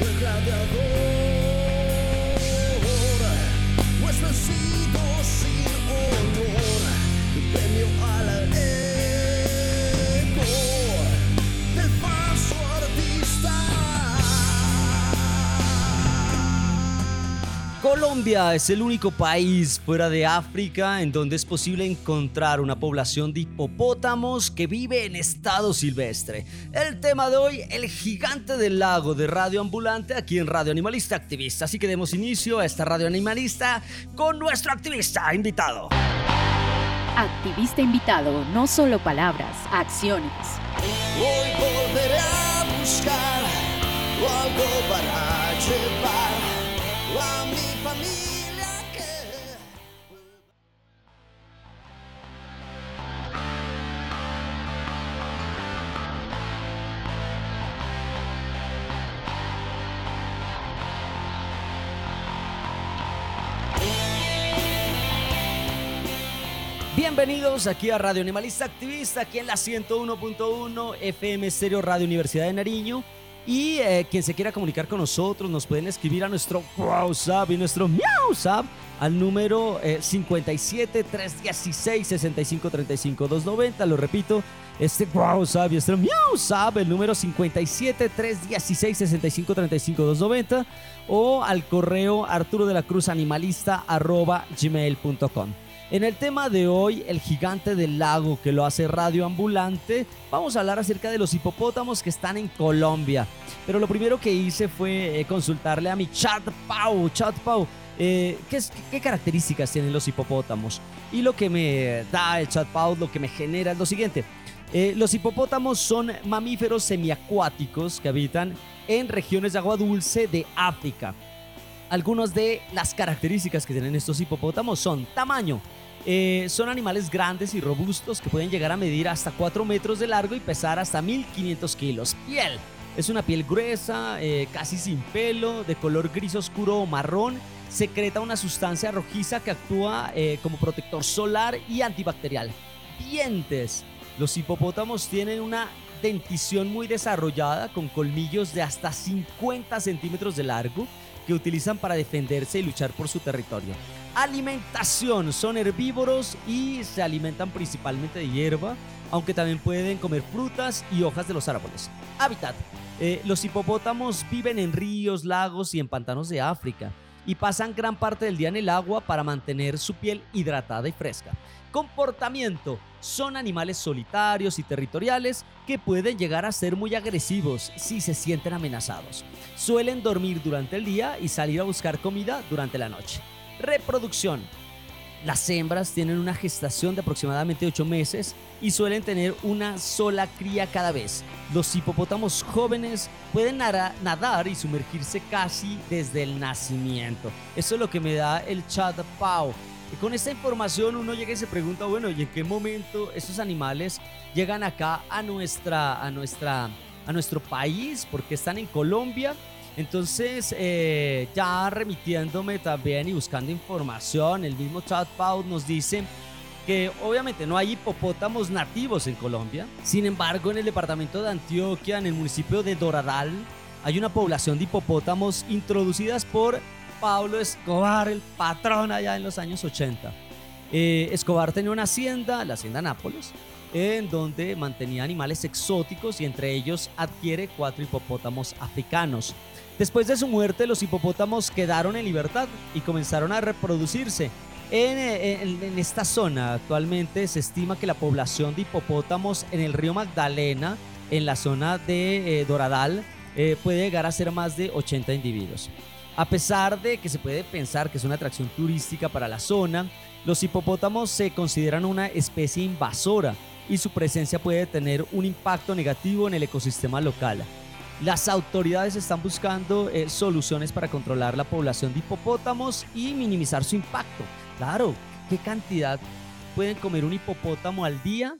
We're Colombia es el único país fuera de África en donde es posible encontrar una población de hipopótamos que vive en estado silvestre. El tema de hoy, el gigante del lago de Radio Ambulante aquí en Radio Animalista Activista. Así que demos inicio a esta Radio Animalista con nuestro activista invitado. Activista invitado, no solo palabras, acciones. Hoy volveré a buscar algo para llevar Bienvenidos aquí a Radio Animalista Activista, aquí en la 101.1 FM Stereo Radio Universidad de Nariño. Y eh, quien se quiera comunicar con nosotros, nos pueden escribir a nuestro WhatsApp y nuestro MiauSap al número eh, 57 316 65 35 290. Lo repito, este WhatsApp y este MiauSap, el número 57 316 65 35 290 o al correo arturo de la cruz animalista arroba gmail.com. En el tema de hoy, el gigante del lago que lo hace Radio Ambulante, vamos a hablar acerca de los hipopótamos que están en Colombia. Pero lo primero que hice fue eh, consultarle a mi chat Pau, chat Pau, eh, ¿qué, características tienen los hipopótamos. Y lo que me da el chat Pau, lo que me genera es lo siguiente. Eh, los hipopótamos son mamíferos semiacuáticos que habitan en regiones de agua dulce de África. Algunas de las características que tienen estos hipopótamos son tamaño. Eh, son animales grandes y robustos que pueden llegar a medir hasta 4 metros de largo y pesar hasta 1500 kilos. Piel. Es una piel gruesa, eh, casi sin pelo, de color gris oscuro o marrón. Secreta una sustancia rojiza que actúa eh, como protector solar y antibacterial. Dientes. Los hipopótamos tienen una dentición muy desarrollada con colmillos de hasta 50 centímetros de largo que utilizan para defenderse y luchar por su territorio. Alimentación, son herbívoros y se alimentan principalmente de hierba, aunque también pueden comer frutas y hojas de los árboles. Hábitat. Eh, los hipopótamos viven en ríos, lagos y en pantanos de África y pasan gran parte del día en el agua para mantener su piel hidratada y fresca. Comportamiento. Son animales solitarios y territoriales que pueden llegar a ser muy agresivos si se sienten amenazados. Suelen dormir durante el día y salir a buscar comida durante la noche. Reproducción. Las hembras tienen una gestación de aproximadamente 8 meses y suelen tener una sola cría cada vez. Los hipopótamos jóvenes pueden nadar y sumergirse casi desde el nacimiento. Eso es lo que me da el chat Pau. Y con esta información uno llega y se pregunta, bueno, ¿y en qué momento estos animales llegan acá a nuestra a nuestra a nuestro país? Porque están en Colombia entonces, eh, ya remitiéndome también y buscando información, el mismo chatbot nos dice que obviamente no hay hipopótamos nativos en Colombia. Sin embargo, en el departamento de Antioquia, en el municipio de Doradal, hay una población de hipopótamos introducidas por Pablo Escobar, el patrón allá en los años 80. Eh, Escobar tenía una hacienda, la hacienda Nápoles, en donde mantenía animales exóticos y entre ellos adquiere cuatro hipopótamos africanos. Después de su muerte, los hipopótamos quedaron en libertad y comenzaron a reproducirse. En, esta zona actualmente se estima que la población de hipopótamos en el río Magdalena, en la zona de eh, Doradal, eh, puede llegar a ser más de 80 individuos. A pesar de que se puede pensar que es una atracción turística para la zona, los hipopótamos se consideran una especie invasora y su presencia puede tener un impacto negativo en el ecosistema local. Las autoridades están buscando eh, soluciones para controlar la población de hipopótamos y minimizar su impacto. Claro, ¿qué cantidad pueden comer un hipopótamo al día?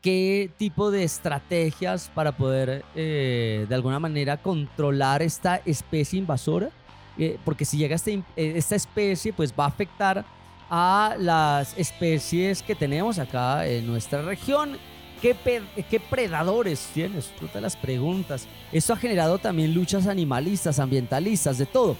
¿Qué tipo de estrategias para poder eh, de alguna manera controlar esta especie invasora? Eh, porque si llega este, esta especie, pues va a afectar a las especies que tenemos acá en nuestra región ¿Qué, predadores tienes? Tú te las preguntas. Esto ha generado también luchas animalistas, ambientalistas, de todo.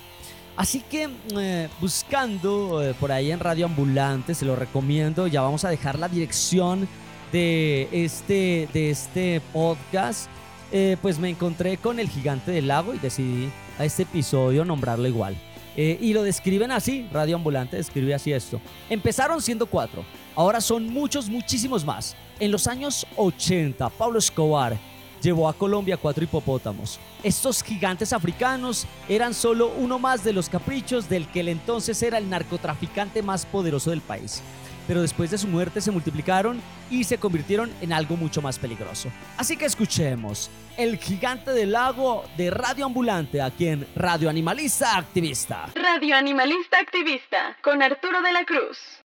Así que eh, buscando eh, por ahí en Radio Ambulante, se lo recomiendo, ya vamos a dejar la dirección de este, de este podcast. Eh, pues me encontré con el gigante del lago y decidí a este episodio nombrarlo igual. y lo describen así, Radio Ambulante describe así esto. Empezaron siendo cuatro, ahora son muchos, muchísimos más. En los años 80, Pablo Escobar llevó a Colombia cuatro hipopótamos. Estos gigantes africanos eran solo uno más de los caprichos del que el entonces era el narcotraficante más poderoso del país. Pero después de su muerte se multiplicaron y se convirtieron en algo mucho más peligroso. Así que escuchemos El gigante del lago de Radio Ambulante aquí en Radio Animalista Activista. Radio Animalista Activista con Arturo de la Cruz.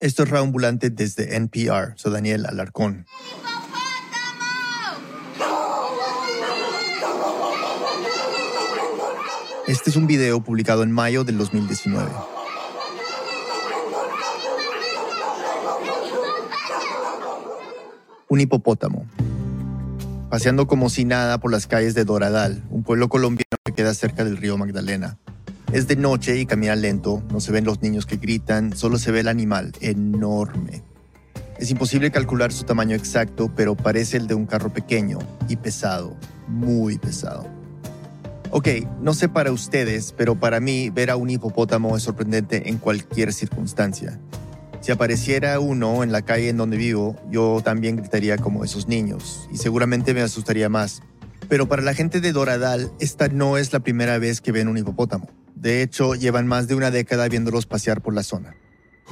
Esto es Ambulante desde NPR. Soy Daniel Alarcón. Este es un video publicado en mayo del 2019. Un hipopótamo. Paseando como si nada por las calles de Doradal, un pueblo colombiano que queda cerca del río Magdalena. Es de noche y camina lento, no se ven los niños que gritan, solo se ve el animal, enorme. Es imposible calcular su tamaño exacto, pero parece el de un carro pequeño y pesado, muy pesado. Ok, no sé para ustedes, pero para mí ver a un hipopótamo es sorprendente en cualquier circunstancia. Si apareciera uno en la calle en donde vivo, yo también gritaría como esos niños y seguramente me asustaría más. Pero para la gente de Doradal, esta no es la primera vez que ven un hipopótamo. De hecho, llevan más de una década viéndolos pasear por la zona.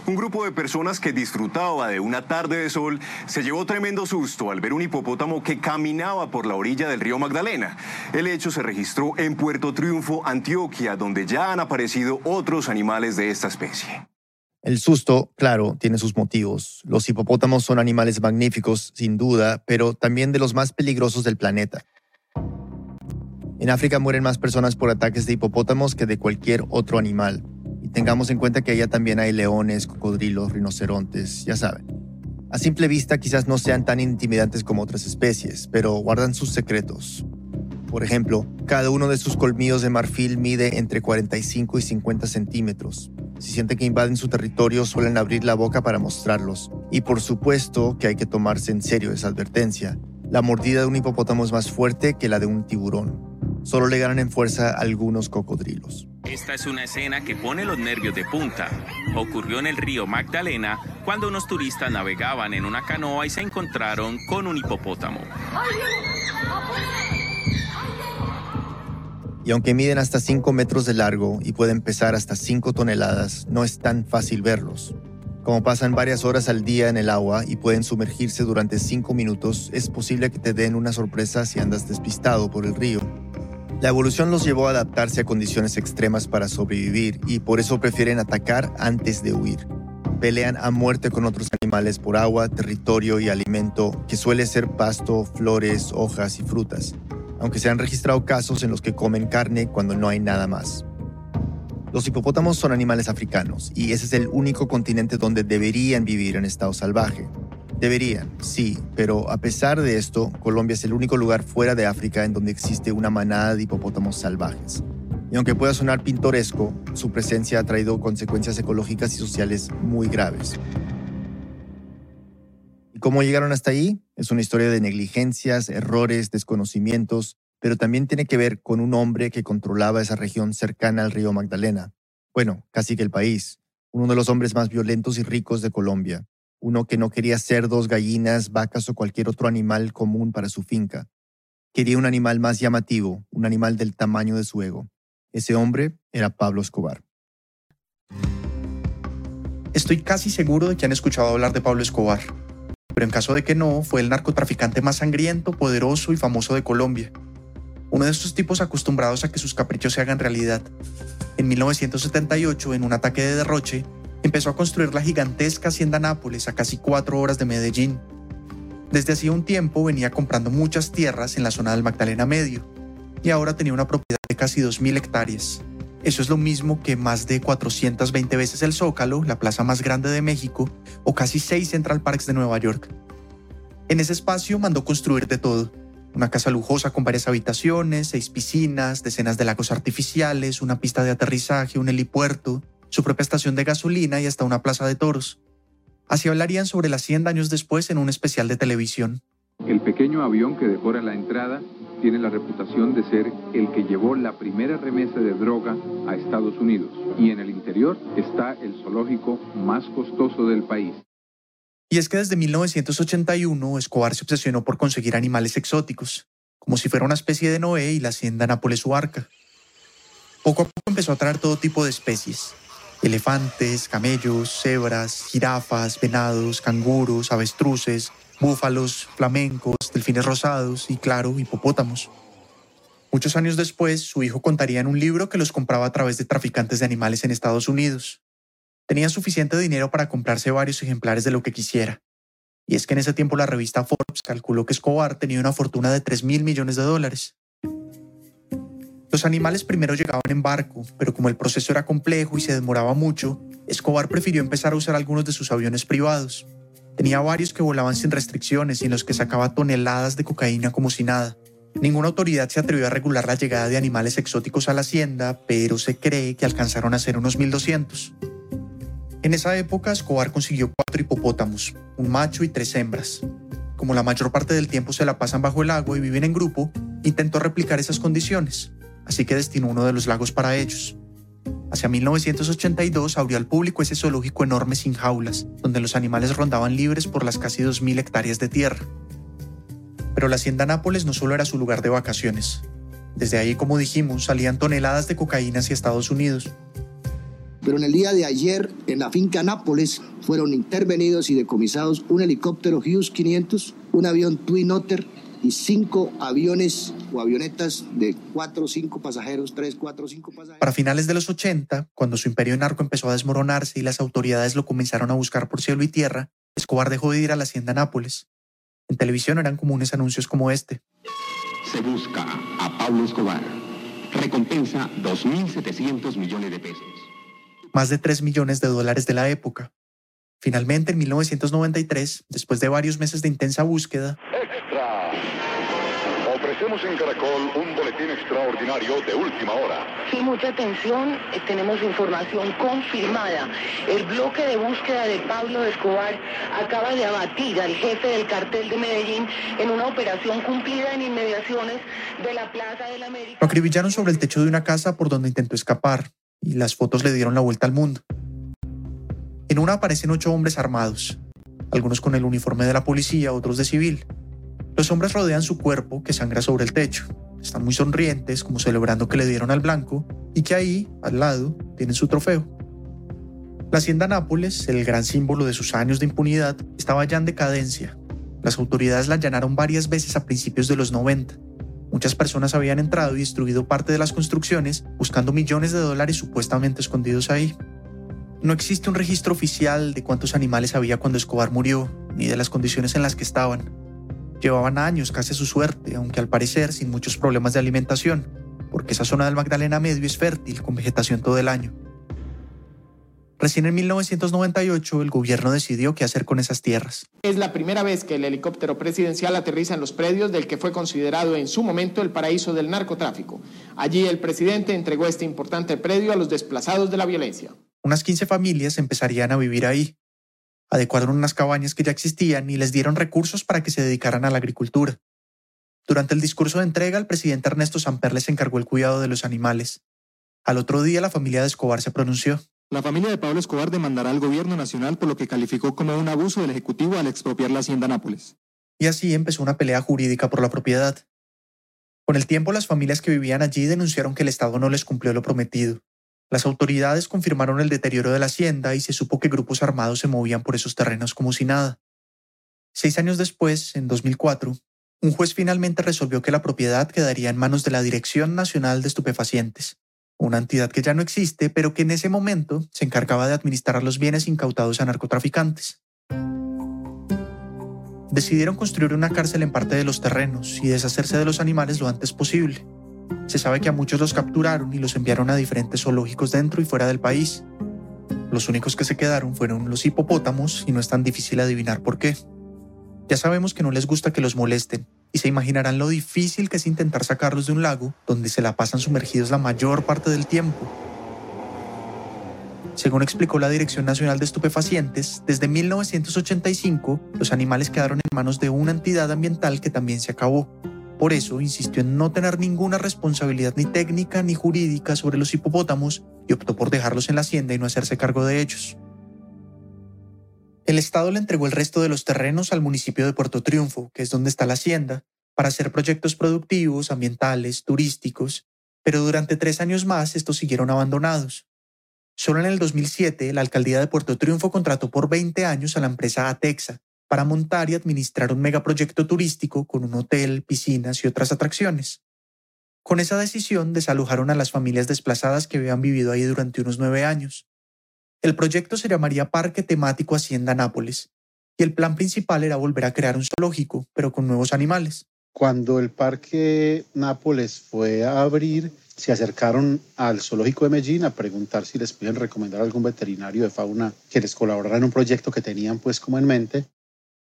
Un grupo de personas que disfrutaba de una tarde de sol se llevó tremendo susto al ver un hipopótamo que caminaba por la orilla del río Magdalena. El hecho se registró en Puerto Triunfo, Antioquia, donde ya han aparecido otros animales de esta especie. El susto, claro, tiene sus motivos. Los hipopótamos son animales magníficos, sin duda, pero también de los más peligrosos del planeta. En África mueren más personas por ataques de hipopótamos que de cualquier otro animal. Y tengamos en cuenta que allá también hay leones, cocodrilos, rinocerontes, ya saben. A simple vista quizás no sean tan intimidantes como otras especies, pero guardan sus secretos. Por ejemplo, cada uno de sus colmillos de marfil mide entre 45 y 50 centímetros. Si sienten que invaden su territorio, suelen abrir la boca para mostrarlos. Y por supuesto que hay que tomarse en serio esa advertencia. La mordida de un hipopótamo es más fuerte que la de un tiburón. Solo le ganan en fuerza algunos cocodrilos. Esta es una escena que pone los nervios de punta. Ocurrió en el río Magdalena cuando unos turistas navegaban en una canoa y se encontraron con un hipopótamo. Y aunque miden hasta 5 metros de largo y pueden pesar hasta 5 toneladas, no es tan fácil verlos. Como pasan varias horas al día en el agua y pueden sumergirse durante 5 minutos, es posible que te den una sorpresa si andas despistado por el río. La evolución los llevó a adaptarse a condiciones extremas para sobrevivir y por eso prefieren atacar antes de huir. Pelean a muerte con otros animales por agua, territorio y alimento, que suele ser pasto, flores, hojas y frutas aunque se han registrado casos en los que comen carne cuando no hay nada más. Los hipopótamos son animales africanos y ese es el único continente donde deberían vivir en estado salvaje. Deberían, sí, pero a pesar de esto, Colombia es el único lugar fuera de África en donde existe una manada de hipopótamos salvajes. Y aunque pueda sonar pintoresco, su presencia ha traído consecuencias ecológicas y sociales muy graves. ¿Y cómo llegaron hasta ahí? Es una historia de negligencias, errores, desconocimientos, pero también tiene que ver con un hombre que controlaba esa región cercana al río Magdalena. Bueno, casi que el país. Uno de los hombres más violentos y ricos de Colombia. Uno que no quería cerdos, gallinas, vacas o cualquier otro animal común para su finca. Quería un animal más llamativo, un animal del tamaño de su ego. Ese hombre era Pablo Escobar. Estoy casi seguro de que han escuchado hablar de Pablo Escobar pero en caso de que no, fue el narcotraficante más sangriento, poderoso y famoso de Colombia. Uno de estos tipos acostumbrados a que sus caprichos se hagan realidad. En 1978, en un ataque de derroche, empezó a construir la gigantesca hacienda Nápoles a casi cuatro horas de Medellín. Desde hacía un tiempo venía comprando muchas tierras en la zona del Magdalena Medio y ahora tenía una propiedad de casi 2.000 hectáreas. Eso es lo mismo que más de 420 veces el Zócalo, la plaza más grande de México, o casi seis Central Parks de Nueva York. En ese espacio mandó construir de todo. Una casa lujosa con varias habitaciones, seis piscinas, decenas de lagos artificiales, una pista de aterrizaje, un helipuerto, su propia estación de gasolina y hasta una plaza de toros. Así hablarían sobre las 100 años después en un especial de televisión. El pequeño avión que decora la entrada tiene la reputación de ser el que llevó la primera remesa de droga a Estados Unidos y en el interior está el zoológico más costoso del país. Y es que desde 1981 Escobar se obsesionó por conseguir animales exóticos, como si fuera una especie de Noé y la hacienda Nápoles su arca. Poco a poco empezó a traer todo tipo de especies. Elefantes, camellos, cebras, jirafas, venados, canguros, avestruces, búfalos, flamencos, delfines rosados y, claro, hipopótamos. Muchos años después, su hijo contaría en un libro que los compraba a través de traficantes de animales en Estados Unidos. Tenía suficiente dinero para comprarse varios ejemplares de lo que quisiera. Y es que en ese tiempo la revista Forbes calculó que Escobar tenía una fortuna de 3 mil millones de dólares. Los animales primero llegaban en barco, pero como el proceso era complejo y se demoraba mucho, Escobar prefirió empezar a usar algunos de sus aviones privados. Tenía varios que volaban sin restricciones y en los que sacaba toneladas de cocaína como si nada. Ninguna autoridad se atrevió a regular la llegada de animales exóticos a la hacienda, pero se cree que alcanzaron a ser unos 1200. En esa época, Escobar consiguió cuatro hipopótamos, un macho y tres hembras. Como la mayor parte del tiempo se la pasan bajo el agua y viven en grupo, intentó replicar esas condiciones, así que destinó uno de los lagos para ellos. Hacia 1982 abrió al público ese zoológico enorme sin jaulas, donde los animales rondaban libres por las casi 2.000 hectáreas de tierra. Pero la hacienda Nápoles no solo era su lugar de vacaciones. Desde ahí, como dijimos, salían toneladas de cocaína hacia Estados Unidos. Pero en el día de ayer, en la finca Nápoles, fueron intervenidos y decomisados un helicóptero Hughes 500, un avión Twin Otter y cinco aviones o avionetas de cuatro o cinco pasajeros, tres, cuatro cinco pasajeros. Para finales de los 80, cuando su imperio narco empezó a desmoronarse y las autoridades lo comenzaron a buscar por cielo y tierra, Escobar dejó de ir a la hacienda Nápoles. En televisión eran comunes anuncios como este. Se busca a Pablo Escobar. Recompensa 2.700 millones de pesos. Más de 3 millones de dólares de la época. Finalmente, en 1993, después de varios meses de intensa búsqueda. Ofrecemos en Caracol un boletín extraordinario de última hora. Sí, mucha atención, eh, tenemos información confirmada. El bloque de búsqueda de Pablo Escobar acaba de abatir al jefe del cartel de Medellín en una operación cumplida en inmediaciones de la Plaza del América. lo acribillaron sobre el techo de una casa por donde intentó escapar y las fotos le dieron la vuelta al mundo. En una aparecen ocho hombres armados, algunos con el uniforme de la policía, otros de civil. Los hombres rodean su cuerpo, que sangra sobre el techo. Están muy sonrientes, como celebrando que le dieron al blanco, y que ahí, al lado, tienen su trofeo. La hacienda Nápoles, el gran símbolo de sus años de impunidad, estaba ya en decadencia. Las autoridades la allanaron varias veces a principios de los 90. Muchas personas habían entrado y destruido parte de las construcciones buscando millones de dólares supuestamente escondidos ahí. No existe un registro oficial de cuántos animales había cuando Escobar murió, ni de las condiciones en las que estaban. Llevaban años casi a su suerte, aunque al parecer sin muchos problemas de alimentación, porque esa zona del Magdalena Medio es fértil, con vegetación todo el año. Recién en 1998 el gobierno decidió qué hacer con esas tierras. Es la primera vez que el helicóptero presidencial aterriza en los predios del que fue considerado en su momento el paraíso del narcotráfico. Allí el presidente entregó este importante predio a los desplazados de la violencia. Unas 15 familias empezarían a vivir ahí. Adecuaron unas cabañas que ya existían y les dieron recursos para que se dedicaran a la agricultura. Durante el discurso de entrega, el presidente Ernesto Samper les encargó el cuidado de los animales. Al otro día, la familia de Escobar se pronunció. La familia de Pablo Escobar demandará al gobierno nacional por lo que calificó como un abuso del Ejecutivo al expropiar la hacienda Nápoles. Y así empezó una pelea jurídica por la propiedad. Con el tiempo, las familias que vivían allí denunciaron que el Estado no les cumplió lo prometido. Las autoridades confirmaron el deterioro de la hacienda y se supo que grupos armados se movían por esos terrenos como si nada. Seis años después, en 2004, un juez finalmente resolvió que la propiedad quedaría en manos de la Dirección Nacional de Estupefacientes, una entidad que ya no existe, pero que en ese momento se encargaba de administrar los bienes incautados a narcotraficantes. Decidieron construir una cárcel en parte de los terrenos y deshacerse de los animales lo antes posible. Se sabe que a muchos los capturaron y los enviaron a diferentes zoológicos dentro y fuera del país. Los únicos que se quedaron fueron los hipopótamos y no es tan difícil adivinar por qué. Ya sabemos que no les gusta que los molesten y se imaginarán lo difícil que es intentar sacarlos de un lago donde se la pasan sumergidos la mayor parte del tiempo. Según explicó la Dirección Nacional de Estupefacientes, desde 1985 los animales quedaron en manos de una entidad ambiental que también se acabó. Por eso insistió en no tener ninguna responsabilidad ni técnica ni jurídica sobre los hipopótamos y optó por dejarlos en la hacienda y no hacerse cargo de ellos. El Estado le entregó el resto de los terrenos al municipio de Puerto Triunfo, que es donde está la hacienda, para hacer proyectos productivos, ambientales, turísticos, pero durante tres años más estos siguieron abandonados. Solo en el 2007, la alcaldía de Puerto Triunfo contrató por 20 años a la empresa Atexa para montar y administrar un megaproyecto turístico con un hotel, piscinas y otras atracciones. Con esa decisión desalojaron a las familias desplazadas que habían vivido ahí durante unos nueve años. El proyecto se llamaría Parque Temático Hacienda Nápoles, y el plan principal era volver a crear un zoológico, pero con nuevos animales. Cuando el Parque Nápoles fue a abrir, se acercaron al zoológico de Medellín a preguntar si les podían recomendar algún veterinario de fauna que les colaborara en un proyecto que tenían pues como en mente.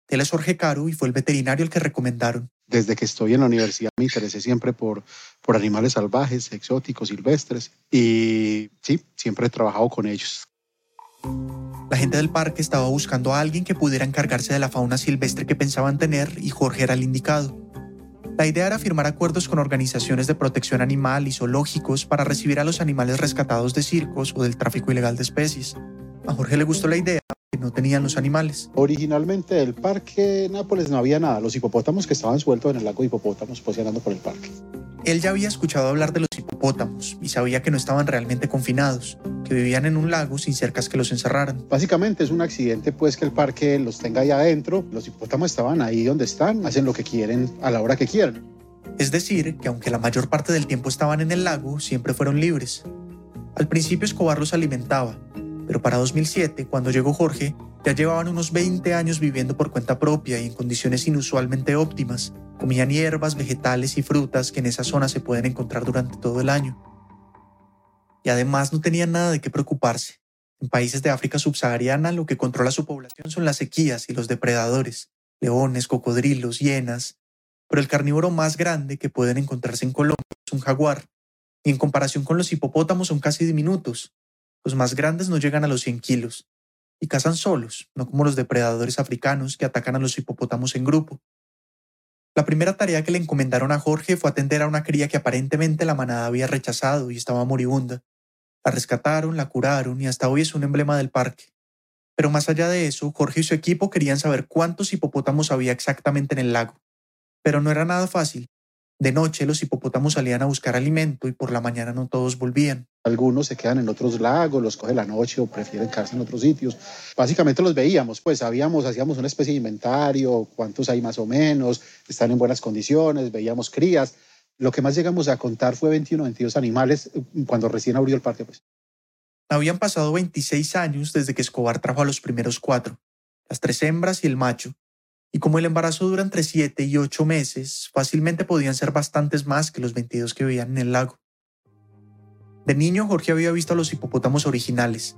Él es Jorge Caro y fue el veterinario el que recomendaron. Desde que estoy en la universidad me interesé siempre por, por animales salvajes, exóticos, silvestres y sí, siempre he trabajado con ellos. La gente del parque estaba buscando a alguien que pudiera encargarse de la fauna silvestre que pensaban tener y Jorge era el indicado. La idea era firmar acuerdos con organizaciones de protección animal y zoológicos para recibir a los animales rescatados de circos o del tráfico ilegal de especies. A Jorge le gustó la idea, que no tenían los animales. Originalmente del parque Nápoles no había nada, los hipopótamos que estaban sueltos en el lago de hipopótamos paseando por el parque. Él ya había escuchado hablar de los hipopótamos y sabía que no estaban realmente confinados, que vivían en un lago sin cercas que los encerraran. Básicamente es un accidente pues que el parque los tenga ahí adentro, los hipopótamos estaban ahí donde están, hacen lo que quieren a la hora que quieren. Es decir, que aunque la mayor parte del tiempo estaban en el lago, siempre fueron libres. Al principio Escobar los alimentaba, pero para 2007, cuando llegó Jorge, ya llevaban unos 20 años viviendo por cuenta propia y en condiciones inusualmente óptimas. Comían hierbas, vegetales y frutas que en esa zona se pueden encontrar durante todo el año. Y además no tenían nada de qué preocuparse. En países de África subsahariana lo que controla su población son las sequías y los depredadores, leones, cocodrilos, hienas, pero el carnívoro más grande que pueden encontrarse en Colombia es un jaguar, y en comparación con los hipopótamos son casi diminutos. Los más grandes no llegan a los 100 kilos, y cazan solos, no como los depredadores africanos que atacan a los hipopótamos en grupo. La primera tarea que le encomendaron a Jorge fue atender a una cría que aparentemente la manada había rechazado y estaba moribunda. La rescataron, la curaron y hasta hoy es un emblema del parque. Pero más allá de eso, Jorge y su equipo querían saber cuántos hipopótamos había exactamente en el lago. Pero no era nada fácil. De noche los hipopótamos salían a buscar alimento y por la mañana no todos volvían. Algunos se quedan en otros lagos, los coge la noche o prefieren quedarse en otros sitios. Básicamente los veíamos, pues sabíamos, hacíamos una especie de inventario, cuántos hay más o menos, están en buenas condiciones, veíamos crías. Lo que más llegamos a contar fue 21 o 22 animales eh, cuando recién abrió el parque. Pues. Habían pasado 26 años desde que Escobar trajo a los primeros cuatro, las tres hembras y el macho, y como el embarazo dura entre 7 y 8 meses, fácilmente podían ser bastantes más que los 22 que veían en el lago. De niño Jorge había visto a los hipopótamos originales,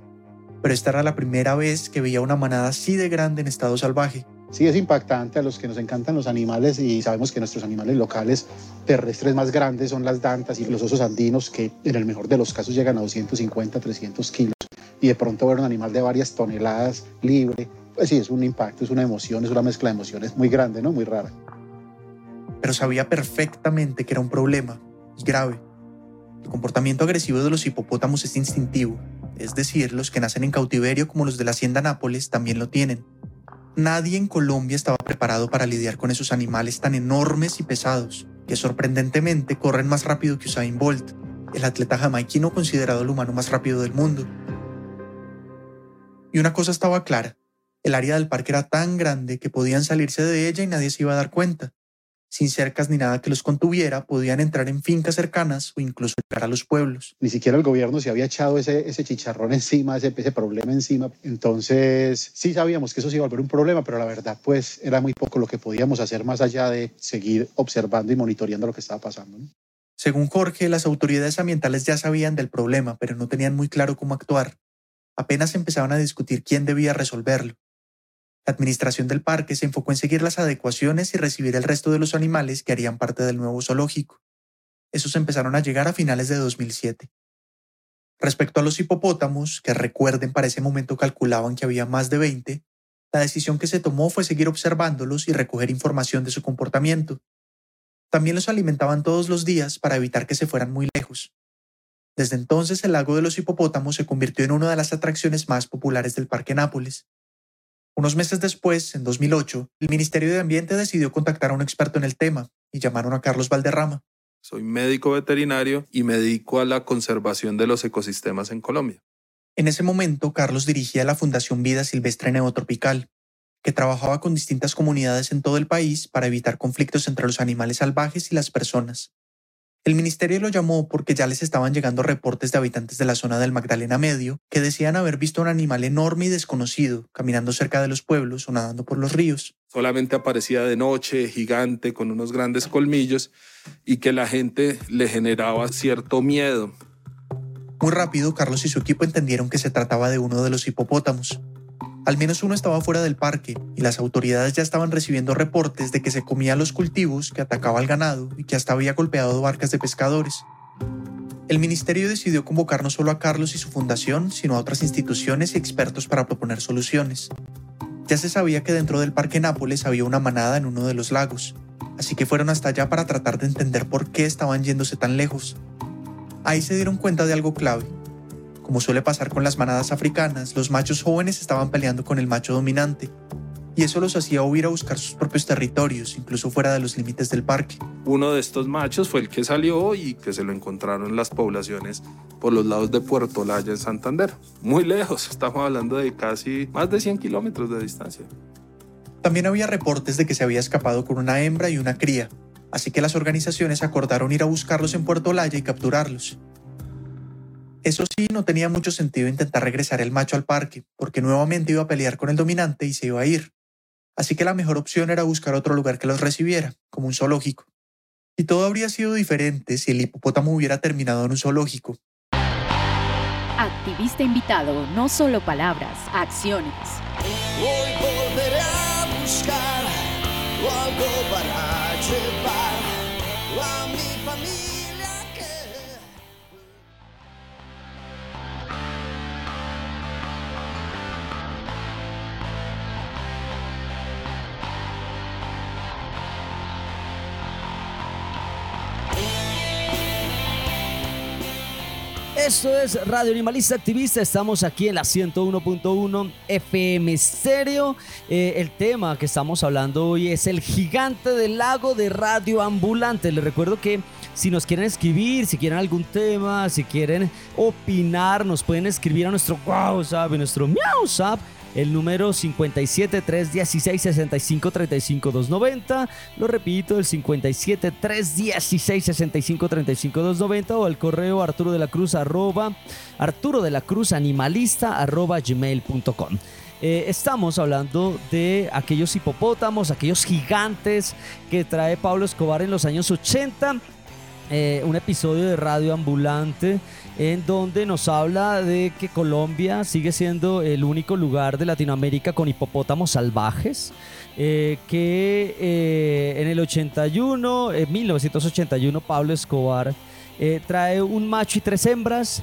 pero esta era la primera vez que veía una manada así de grande en estado salvaje. Sí, es impactante a los que nos encantan los animales y sabemos que nuestros animales locales terrestres más grandes son las dantas y los osos andinos que en el mejor de los casos llegan a 250, 300 kilos y de pronto ver un animal de varias toneladas libre pues sí, es un impacto, es una emoción, es una mezcla de emociones muy grande, ¿no? Muy rara. Pero sabía perfectamente que era un problema, grave. El comportamiento agresivo de los hipopótamos es instintivo, es decir, los que nacen en cautiverio como los de la hacienda Nápoles también lo tienen. Nadie en Colombia estaba preparado para lidiar con esos animales tan enormes y pesados, que sorprendentemente corren más rápido que Usain Bolt, el atleta jamaiquino considerado el humano más rápido del mundo. Y una cosa estaba clara, el área del parque era tan grande que podían salirse de ella y nadie se iba a dar cuenta. Sin cercas ni nada que los contuviera, podían entrar en fincas cercanas o incluso entrar a los pueblos. Ni siquiera el gobierno se había echado ese, ese chicharrón encima, ese, ese problema encima. Entonces, sí sabíamos que eso se iba a volver un problema, pero la verdad, pues, era muy poco lo que podíamos hacer más allá de seguir observando y monitoreando lo que estaba pasando. Según Jorge, las autoridades ambientales ya sabían del problema, pero no tenían muy claro cómo actuar. Apenas empezaban a discutir quién debía resolverlo. La administración del parque se enfocó en seguir las adecuaciones y recibir el resto de los animales que harían parte del nuevo zoológico. Esos empezaron a llegar a finales de 2007. Respecto a los hipopótamos, que recuerden para ese momento calculaban que había más de 20, la decisión que se tomó fue seguir observándolos y recoger información de su comportamiento. También los alimentaban todos los días para evitar que se fueran muy lejos. Desde entonces el lago de los hipopótamos se convirtió en una de las atracciones más populares del Parque Nápoles. Unos meses después, en 2008, el Ministerio de Ambiente decidió contactar a un experto en el tema y llamaron a Carlos Valderrama. Soy médico veterinario y me dedico a la conservación de los ecosistemas en Colombia. En ese momento, Carlos dirigía la Fundación Vida Silvestre Neotropical, que trabajaba con distintas comunidades en todo el país para evitar conflictos entre los animales salvajes y las personas. El ministerio lo llamó porque ya les estaban llegando reportes de habitantes de la zona del Magdalena Medio que decían haber visto un animal enorme y desconocido caminando cerca de los pueblos o nadando por los ríos. Solamente aparecía de noche, gigante, con unos grandes colmillos y que la gente le generaba cierto miedo. Muy rápido, Carlos y su equipo entendieron que se trataba de uno de los hipopótamos. Al menos uno estaba fuera del parque y las autoridades ya estaban recibiendo reportes de que se comía los cultivos, que atacaba al ganado y que hasta había golpeado barcas de pescadores. El ministerio decidió convocar no solo a Carlos y su fundación, sino a otras instituciones y expertos para proponer soluciones. Ya se sabía que dentro del Parque Nápoles había una manada en uno de los lagos, así que fueron hasta allá para tratar de entender por qué estaban yéndose tan lejos. Ahí se dieron cuenta de algo clave. Como suele pasar con las manadas africanas, los machos jóvenes estaban peleando con el macho dominante, y eso los hacía huir a buscar sus propios territorios, incluso fuera de los límites del parque. Uno de estos machos fue el que salió y que se lo encontraron en las poblaciones por los lados de Puerto Laya en Santander. Muy lejos, estamos hablando de casi más de 100 kilómetros de distancia. También había reportes de que se había escapado con una hembra y una cría, así que las organizaciones acordaron ir a buscarlos en Puerto Laya y capturarlos. Eso sí, no tenía mucho sentido intentar regresar el macho al parque, porque nuevamente iba a pelear con el dominante y se iba a ir. Así que la mejor opción era buscar otro lugar que los recibiera, como un zoológico. Y todo habría sido diferente si el hipopótamo hubiera terminado en un zoológico. Activista invitado, no solo palabras, acciones. Hoy volveré a buscar algo para llevar Esto es Radio Animalista Activista. Estamos aquí en la 101.1 FM Stereo. Eh, el tema que estamos hablando hoy es el gigante del lago de Radio Ambulante. Les recuerdo que si nos quieren escribir, si quieren algún tema, si quieren opinar, nos pueden escribir a nuestro WhatsApp, a nuestro MiauSap el número 57 316 65 35 290. Lo repito, el 57 316 65 35 290 o el correo Arturo de la Cruz arroba Arturo de la Cruz animalista arroba gmail.com. Eh, estamos hablando de aquellos hipopótamos, aquellos gigantes que trae Pablo Escobar en los años 80. Eh, un episodio de Radio Ambulante en donde nos habla de que Colombia sigue siendo el único lugar de Latinoamérica con hipopótamos salvajes. eh, que eh, en el 81, en 1981, Pablo Escobar trae un macho y tres hembras.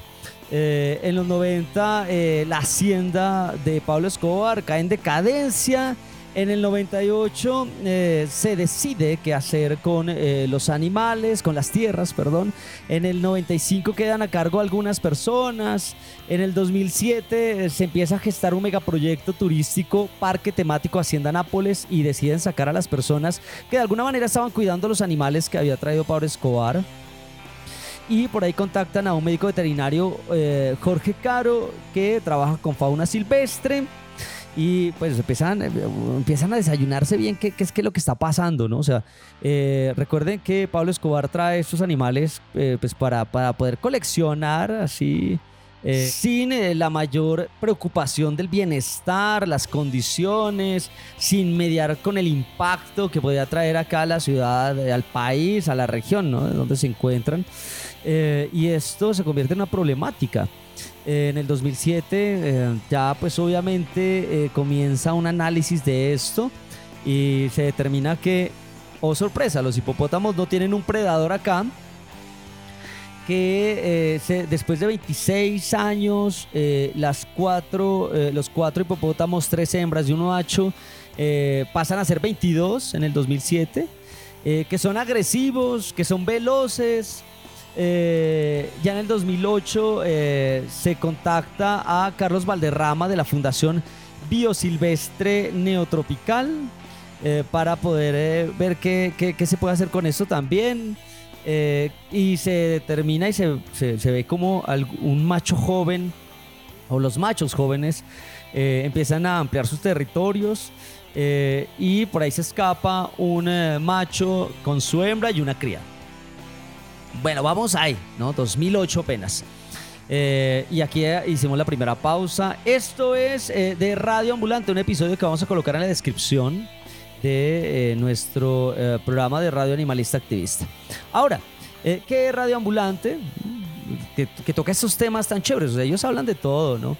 En los 90, eh, la hacienda de Pablo Escobar cae en decadencia. En el 98 eh, se decide qué hacer con eh, los animales, con las tierras, perdón. En el 95 quedan a cargo algunas personas. En el 2007 eh, se empieza a gestar un megaproyecto turístico, parque temático Hacienda Nápoles y deciden sacar a las personas que de alguna manera estaban cuidando los animales que había traído Pablo Escobar y por ahí contactan a un médico veterinario, eh, Jorge Caro, que trabaja con fauna silvestre. Y pues empiezan, eh, empiezan a desayunarse bien qué, qué es que lo que está pasando, ¿no? O sea, eh, recuerden que Pablo Escobar trae estos animales eh, pues para, para poder coleccionar así, eh, sin eh, la mayor preocupación del bienestar, las condiciones, sin mediar con el impacto que podía traer acá a la ciudad, eh, al país, a la región, ¿no? De donde se encuentran. Y esto se convierte en una problemática. Eh, en el 2007 eh, ya pues obviamente eh, comienza un análisis de esto y se determina que, oh sorpresa, los hipopótamos no tienen un predador acá, que se- después de 26 años, las cuatro, los cuatro hipopótamos, tres hembras y uno macho, pasan a ser 22 en el 2007, eh, que son agresivos, que son veloces. Eh, ya en el 2008 eh, se contacta a Carlos Valderrama de la Fundación Biosilvestre Neotropical eh, para poder ver qué, se puede hacer con esto también. Y se determina y se, se- ve como un macho joven o los machos jóvenes empiezan a ampliar sus territorios y por ahí se escapa un macho con su hembra y una cría. Bueno, vamos ahí, ¿no? 2008 apenas. Eh, y aquí eh, hicimos la primera pausa. Esto es eh, de Radio Ambulante, un episodio que vamos a colocar en la descripción de nuestro programa de Radio Animalista Activista. Ahora, ¿qué es Radio Ambulante? Que, toca estos temas tan chéveres. Ellos hablan de todo, ¿no?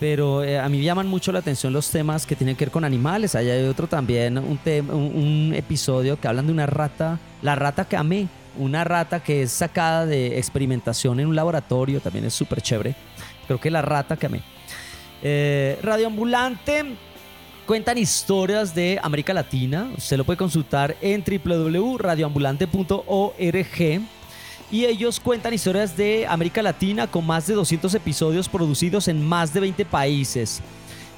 Pero a mí me llaman mucho la atención los temas que tienen que ver con animales. Allá hay otro también, un, un episodio que hablan de una rata, la rata que amé. Una rata que es sacada de experimentación en un laboratorio, también es súper chévere. Creo que la rata que amé. Eh, Radio Ambulante cuentan historias de América Latina. Usted lo puede consultar en www.radioambulante.org. Y ellos cuentan historias de América Latina con más de 200 episodios producidos en más de 20 países.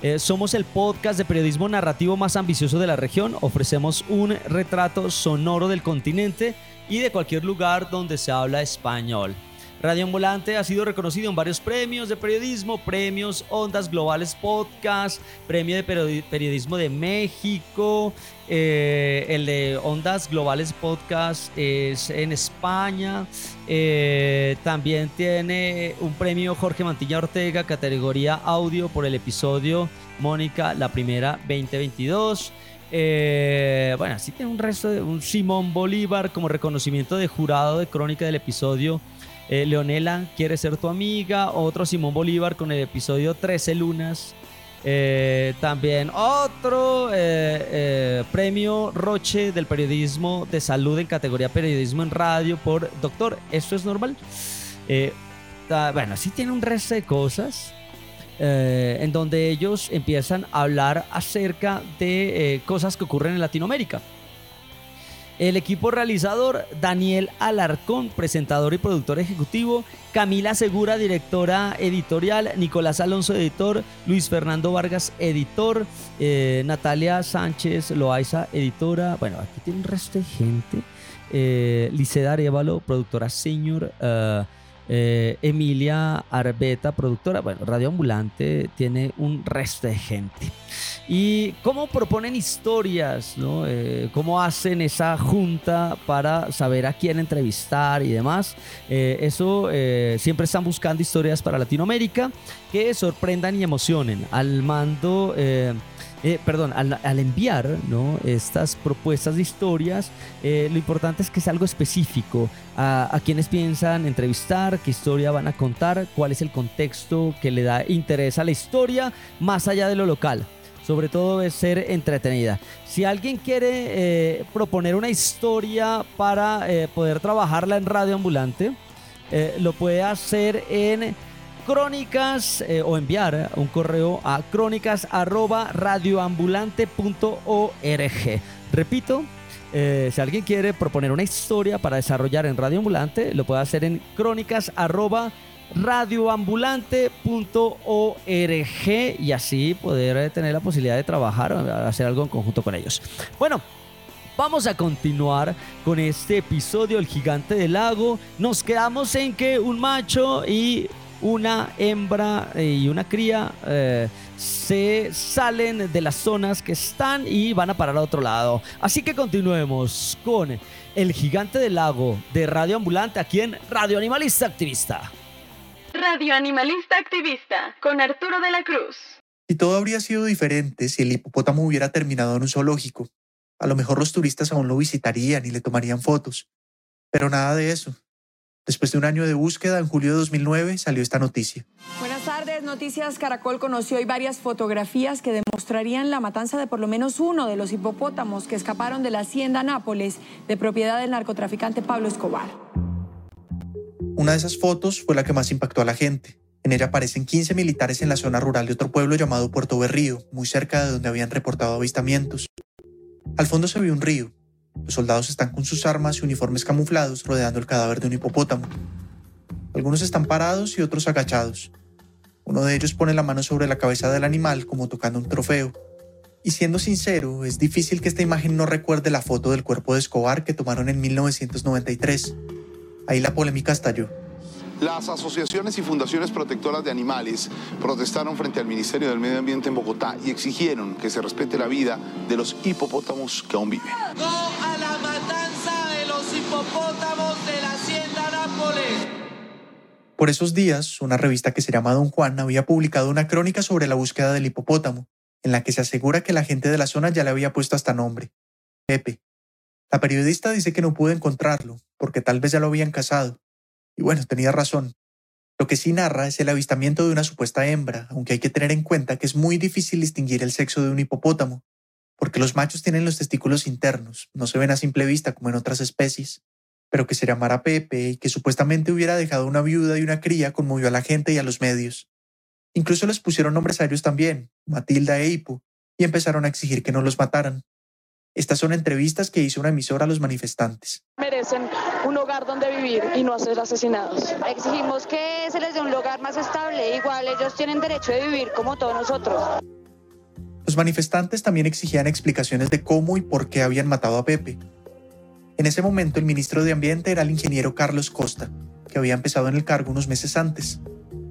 Eh, somos el podcast de periodismo narrativo más ambicioso de la región. Ofrecemos un retrato sonoro del continente y de cualquier lugar donde se habla español. Radio Ambulante ha sido reconocido en varios premios de periodismo, premios Ondas Globales Podcast, premio de Periodi- periodismo de México, eh, el de Ondas Globales Podcast es en España, eh, también tiene un premio Jorge Mantilla Ortega, categoría audio por el episodio Mónica, la primera 2022. Eh, bueno, así tiene un resto de un Simón Bolívar como reconocimiento de jurado de crónica del episodio eh, Leonela quiere ser tu amiga, otro Simón Bolívar con el episodio 13 lunas. Eh, también otro premio Roche del periodismo de salud en categoría periodismo en radio por Doctor, ¿esto es normal? bueno, sí tiene un resto de cosas. Eh, en donde ellos empiezan a hablar acerca de eh, cosas que ocurren en Latinoamérica. El equipo realizador, Daniel Alarcón, presentador y productor ejecutivo, Camila Segura, directora editorial, Nicolás Alonso, editor, Luis Fernando Vargas, editor, eh, Natalia Sánchez Loaiza, editora. Bueno, aquí tiene un resto de gente. Eh, Liceda Arevalo, productora senior. Eh, Emilia Arbeta, productora, bueno, Radio Ambulante tiene un resto de gente. ¿Y cómo proponen historias? ¿no? Eh, ¿Cómo hacen esa junta para saber a quién entrevistar y demás? Eh, eso siempre están buscando historias para Latinoamérica que sorprendan y emocionen. Al mando eh, perdón, al, enviar ¿no? estas propuestas de historias, eh, lo importante es que es algo específico. A, a, quienes piensan entrevistar, qué historia van a contar, cuál es el contexto que le da interés a la historia, más allá de lo local. Sobre todo es ser entretenida. Si alguien quiere eh, proponer una historia para poder trabajarla en Radio Ambulante, lo puede hacer en crónicas eh, o enviar un correo a crónicas radioambulante.org. Repito, eh, si alguien quiere proponer una historia para desarrollar en Radio Ambulante, lo puede hacer en crónicas radioambulante.org y así poder tener la posibilidad de trabajar hacer algo en conjunto con ellos. Bueno, Vamos a continuar con este episodio El gigante del lago. Nos quedamos en que un macho y una hembra eh, y una cría eh, se salen de las zonas que están y van a parar a otro lado. Así que continuemos con el gigante del lago de Radio Ambulante aquí en Radio Animalista Activista. Radio Animalista Activista con Arturo de la Cruz. Y todo habría sido diferente si el hipopótamo hubiera terminado en un zoológico. A lo mejor los turistas aún lo visitarían y le tomarían fotos. Pero nada de eso. Después de un año de búsqueda, en julio de 2009 salió esta noticia. Buenas tardes, Noticias Caracol conoció hoy varias fotografías que demostrarían la matanza de por lo menos uno de los hipopótamos que escaparon de la hacienda Nápoles, de propiedad del narcotraficante Pablo Escobar. Una de esas fotos fue la que más impactó a la gente. En ella aparecen 15 militares en la zona rural de otro pueblo llamado Puerto Berrío, muy cerca de donde habían reportado avistamientos. Al fondo se ve un río, los soldados están con sus armas y uniformes camuflados rodeando el cadáver de un hipopótamo. Algunos están parados y otros agachados. Uno de ellos pone la mano sobre la cabeza del animal como tocando un trofeo. Y siendo sincero, es difícil que esta imagen no recuerde la foto del cuerpo de Escobar que tomaron en 1993. Ahí la polémica estalló. Las asociaciones y fundaciones protectoras de animales protestaron frente al Ministerio del Medio Ambiente en Bogotá y exigieron que se respete la vida de los hipopótamos que aún viven. No a la matanza de los hipopótamos de la hacienda Nápoles. Por esos días, una revista que se llama Don Juan había publicado una crónica sobre la búsqueda del hipopótamo, en la que se asegura que la gente de la zona ya le había puesto hasta nombre, Pepe. La periodista dice que no pudo encontrarlo, porque tal vez ya lo habían casado, y bueno, tenía razón. Lo que sí narra es el avistamiento de una supuesta hembra, aunque hay que tener en cuenta que es muy difícil distinguir el sexo de un hipopótamo, porque los machos tienen los testículos internos, no se ven a simple vista como en otras especies, pero que se llamara Pepe y que supuestamente hubiera dejado una viuda y una cría conmovió a la gente y a los medios. Incluso les pusieron nombres a ellos también, Matilda e Hipo, y empezaron a exigir que no los mataran. Estas son entrevistas que hizo una emisora a los manifestantes. Merecen un hogar donde vivir y no ser asesinados. Exigimos que se les dé un lugar más estable, igual ellos tienen derecho de vivir como todos nosotros. Los manifestantes también exigían explicaciones de cómo y por qué habían matado a Pepe. En ese momento el ministro de Ambiente era el ingeniero Carlos Costa, que había empezado en el cargo unos meses antes.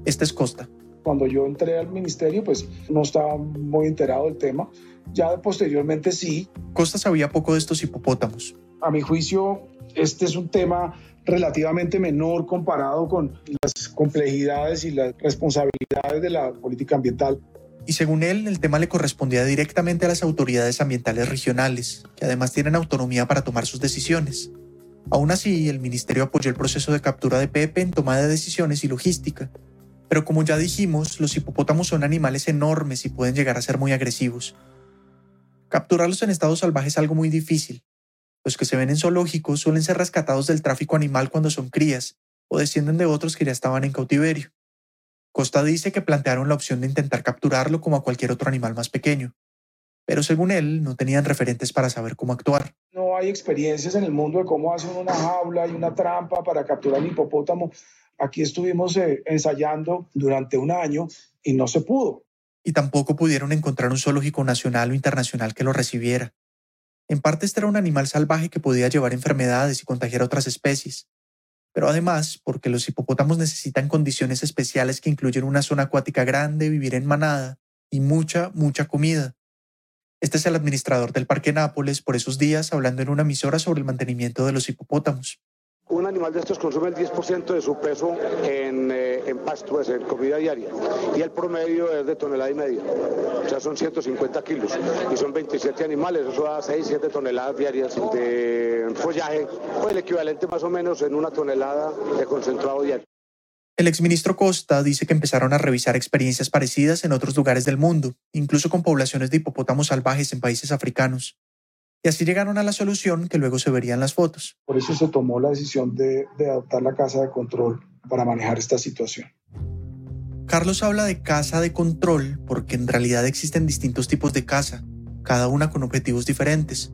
Este es Costa. Cuando yo entré al ministerio, pues no estaba muy enterado del tema ya posteriormente sí. Costa sabía poco de estos hipopótamos. A mi juicio, este es un tema relativamente menor comparado con las complejidades y las responsabilidades de la política ambiental. Y según él, el tema le correspondía directamente a las autoridades ambientales regionales, que además tienen autonomía para tomar sus decisiones. Aún así, el ministerio apoyó el proceso de captura de Pepe en toma de decisiones y logística. Pero como ya dijimos, los hipopótamos son animales enormes y pueden llegar a ser muy agresivos. Capturarlos en estado salvaje es algo muy difícil. Los que se ven en zoológicos suelen ser rescatados del tráfico animal cuando son crías o descienden de otros que ya estaban en cautiverio. Costa dice que plantearon la opción de intentar capturarlo como a cualquier otro animal más pequeño, pero según él no tenían referentes para saber cómo actuar. No hay experiencias en el mundo de cómo hacen una jaula y una trampa para capturar un hipopótamo. Aquí estuvimos eh, ensayando durante un año y no se pudo. Y tampoco pudieron encontrar un zoológico nacional o internacional que lo recibiera. En parte este era un animal salvaje que podía llevar enfermedades y contagiar a otras especies, pero además porque los hipopótamos necesitan condiciones especiales que incluyen una zona acuática grande, vivir en manada y mucha, mucha comida. Este es el administrador del Parque Nápoles por esos días hablando en una emisora sobre el mantenimiento de los hipopótamos. Un animal de estos consume el 10% de su peso en, eh, en pasto, pues, en comida diaria, y el promedio es de tonelada y media, o sea, son 150 kilos, y son 27 animales, eso da 6, 7 toneladas diarias de follaje, o el equivalente más o menos en una tonelada de concentrado diario. El exministro Costa dice que empezaron a revisar experiencias parecidas en otros lugares del mundo, incluso con poblaciones de hipopótamos salvajes en países africanos. Y así llegaron a la solución que luego se vería en las fotos. Por eso se tomó la decisión de, de adoptar la casa de control para manejar esta situación. Carlos habla de casa de control porque en realidad existen distintos tipos de casa, cada una con objetivos diferentes.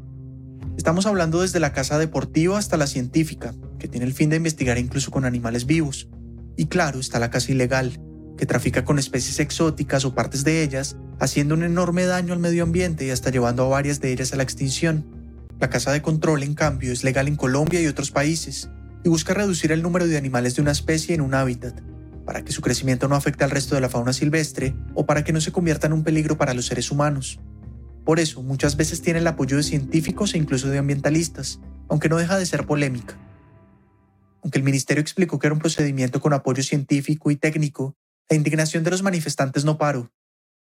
Estamos hablando desde la casa deportiva hasta la científica, que tiene el fin de investigar incluso con animales vivos. Y claro, está la casa ilegal, que trafica con especies exóticas o partes de ellas, haciendo un enorme daño al medio ambiente y hasta llevando a varias de ellas a la extinción. La casa de control, en cambio, es legal en Colombia y otros países, y busca reducir el número de animales de una especie en un hábitat, para que su crecimiento no afecte al resto de la fauna silvestre o para que no se convierta en un peligro para los seres humanos. Por eso, muchas veces tiene el apoyo de científicos e incluso de ambientalistas, aunque no deja de ser polémica. Aunque el ministerio explicó que era un procedimiento con apoyo científico y técnico, la indignación de los manifestantes no paró.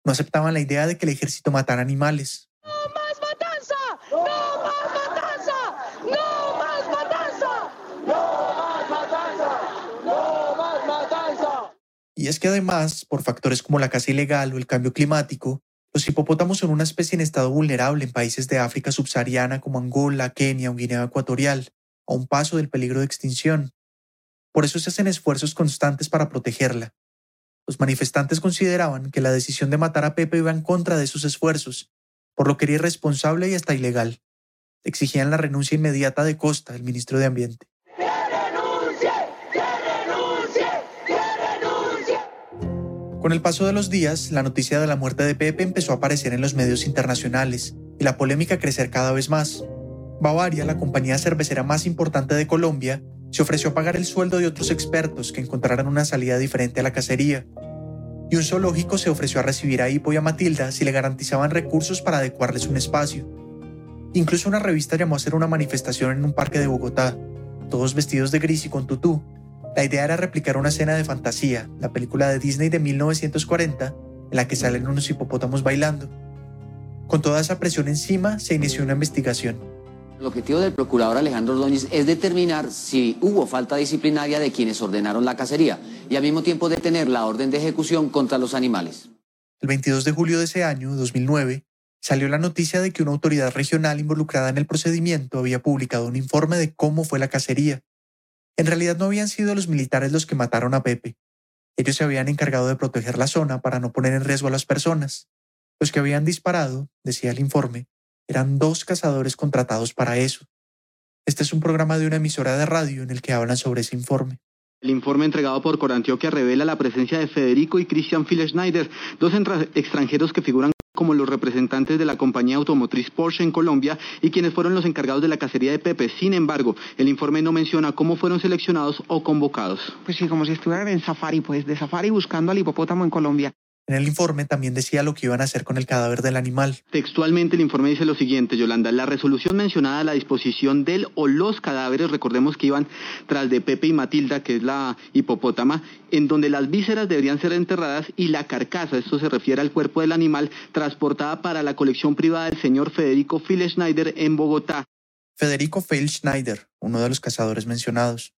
No aceptaban la idea de que el ejército matara animales. ¡No más matanza! ¡No más matanza! ¡No más matanza! ¡No más matanza! ¡No más matanza! Y es que además, por factores como la caza ilegal o el cambio climático, los hipopótamos son una especie en estado vulnerable en países de África subsahariana como Angola, Kenia o Guinea Ecuatorial, a un paso del peligro de extinción. Por eso se hacen esfuerzos constantes para protegerla. Los manifestantes consideraban que la decisión de matar a Pepe iba en contra de sus esfuerzos, por lo que era irresponsable y hasta ilegal. Exigían la renuncia inmediata de Costa, el ministro de Ambiente. Con el paso de los días, la noticia de la muerte de Pepe empezó a aparecer en los medios internacionales y la polémica a crecer cada vez más. Bavaria, la compañía cervecera más importante de Colombia, se ofreció a pagar el sueldo de otros expertos que encontraran una salida diferente a la cacería. Y un zoológico se ofreció a recibir a Hippo y a Matilda si le garantizaban recursos para adecuarles un espacio. Incluso una revista llamó a hacer una manifestación en un parque de Bogotá, todos vestidos de gris y con tutú. La idea era replicar una escena de fantasía, la película de Disney de 1940, en la que salen unos hipopótamos bailando. Con toda esa presión encima, se inició una investigación. El objetivo del procurador Alejandro Ordóñez es determinar si hubo falta disciplinaria de quienes ordenaron la cacería y al mismo tiempo detener la orden de ejecución contra los animales. El 22 de julio de ese año, 2009, salió la noticia de que una autoridad regional involucrada en el procedimiento había publicado un informe de cómo fue la cacería. En realidad no habían sido los militares los que mataron a Pepe. Ellos se habían encargado de proteger la zona para no poner en riesgo a las personas. Los que habían disparado, decía el informe, eran dos cazadores contratados para eso. Este es un programa de una emisora de radio en el que hablan sobre ese informe. El informe entregado por Corantioquia revela la presencia de Federico y Christian Schneider, dos extranjeros que figuran como los representantes de la compañía automotriz Porsche en Colombia y quienes fueron los encargados de la cacería de Pepe. Sin embargo, el informe no menciona cómo fueron seleccionados o convocados. Pues sí, como si estuvieran en safari, pues de safari buscando al hipopótamo en Colombia. En el informe también decía lo que iban a hacer con el cadáver del animal. Textualmente el informe dice lo siguiente, Yolanda, la resolución mencionada a la disposición del o los cadáveres, recordemos que iban tras de Pepe y Matilda, que es la hipopótama, en donde las vísceras deberían ser enterradas y la carcasa, esto se refiere al cuerpo del animal, transportada para la colección privada del señor Federico Phil Schneider en Bogotá. Federico Phil Schneider, uno de los cazadores mencionados.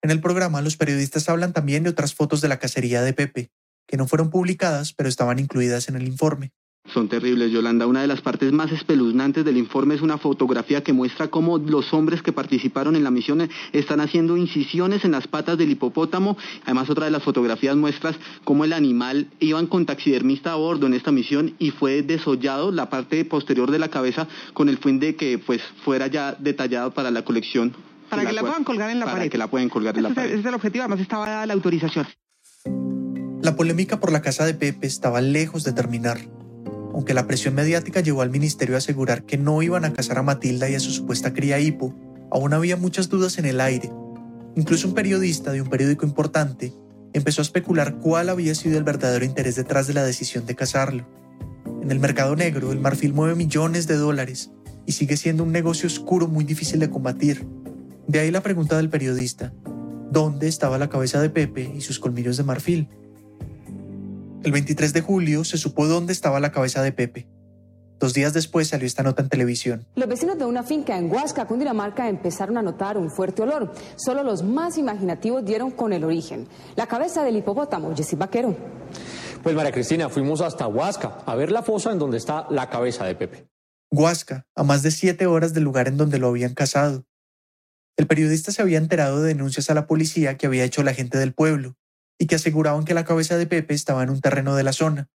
En el programa, los periodistas hablan también de otras fotos de la cacería de Pepe, que no fueron publicadas, pero estaban incluidas en el informe. Son terribles, Yolanda. Una de las partes más espeluznantes del informe es una fotografía que muestra cómo los hombres que participaron en la misión están haciendo incisiones en las patas del hipopótamo. Además, otra de las fotografías muestra cómo el animal iban con taxidermista a bordo en esta misión y fue desollado la parte posterior de la cabeza con el fin de que pues fuera ya detallado para la colección. Para que la, puedan colgar en la para pared. que la puedan colgar en la pared. ese es el objetivo, además estaba dada la autorización. La polémica por la casa de Pepe estaba lejos de terminar. Aunque la presión mediática llevó al ministerio a asegurar que no iban a casar a Matilda y a su supuesta cría hipo, aún había muchas dudas en el aire. Incluso un periodista de un periódico importante empezó a especular cuál había sido el verdadero interés detrás de la decisión de casarlo. En el mercado negro, el marfil mueve millones de dólares y sigue siendo un negocio oscuro muy difícil de combatir. De ahí la pregunta del periodista, ¿dónde estaba la cabeza de Pepe y sus colmillos de marfil? El 23 de julio se supo dónde estaba la cabeza de Pepe. Dos días después salió esta nota en televisión. Los vecinos de una finca en Huasca, Cundinamarca, empezaron a notar un fuerte olor. Solo los más imaginativos dieron con el origen. La cabeza del hipopótamo, Jessy Vaquero. Pues María Cristina, fuimos hasta Huasca a ver la fosa en donde está la cabeza de Pepe. Huasca, a más de siete horas del lugar en donde lo habían casado. El periodista se había enterado de denuncias a la policía que había hecho la gente del pueblo y que aseguraban que la cabeza de Pepe estaba en un terreno de la zona.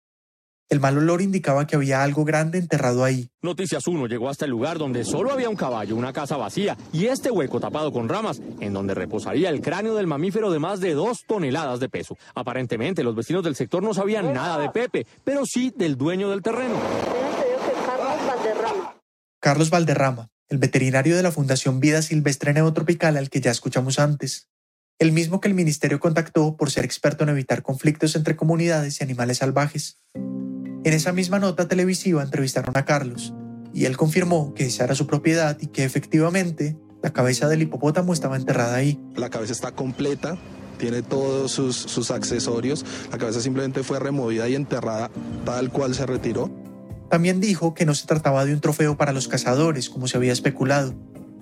El mal olor indicaba que había algo grande enterrado ahí. Noticias 1 llegó hasta el lugar donde solo había un caballo, una casa vacía y este hueco tapado con ramas, en donde reposaría el cráneo del mamífero de más de dos toneladas de peso. Aparentemente, los vecinos del sector no sabían nada de Pepe, pero sí del dueño del terreno. Carlos Valderrama, el veterinario de la Fundación Vida Silvestre Neotropical al que ya escuchamos antes. El mismo que el ministerio contactó por ser experto en evitar conflictos entre comunidades y animales salvajes. En esa misma nota televisiva entrevistaron a Carlos y él confirmó que esa era su propiedad y que efectivamente la cabeza del hipopótamo estaba enterrada ahí. La cabeza está completa, tiene todos sus, sus accesorios. La cabeza simplemente fue removida y enterrada tal cual se retiró. También dijo que no se trataba de un trofeo para los cazadores, como se había especulado,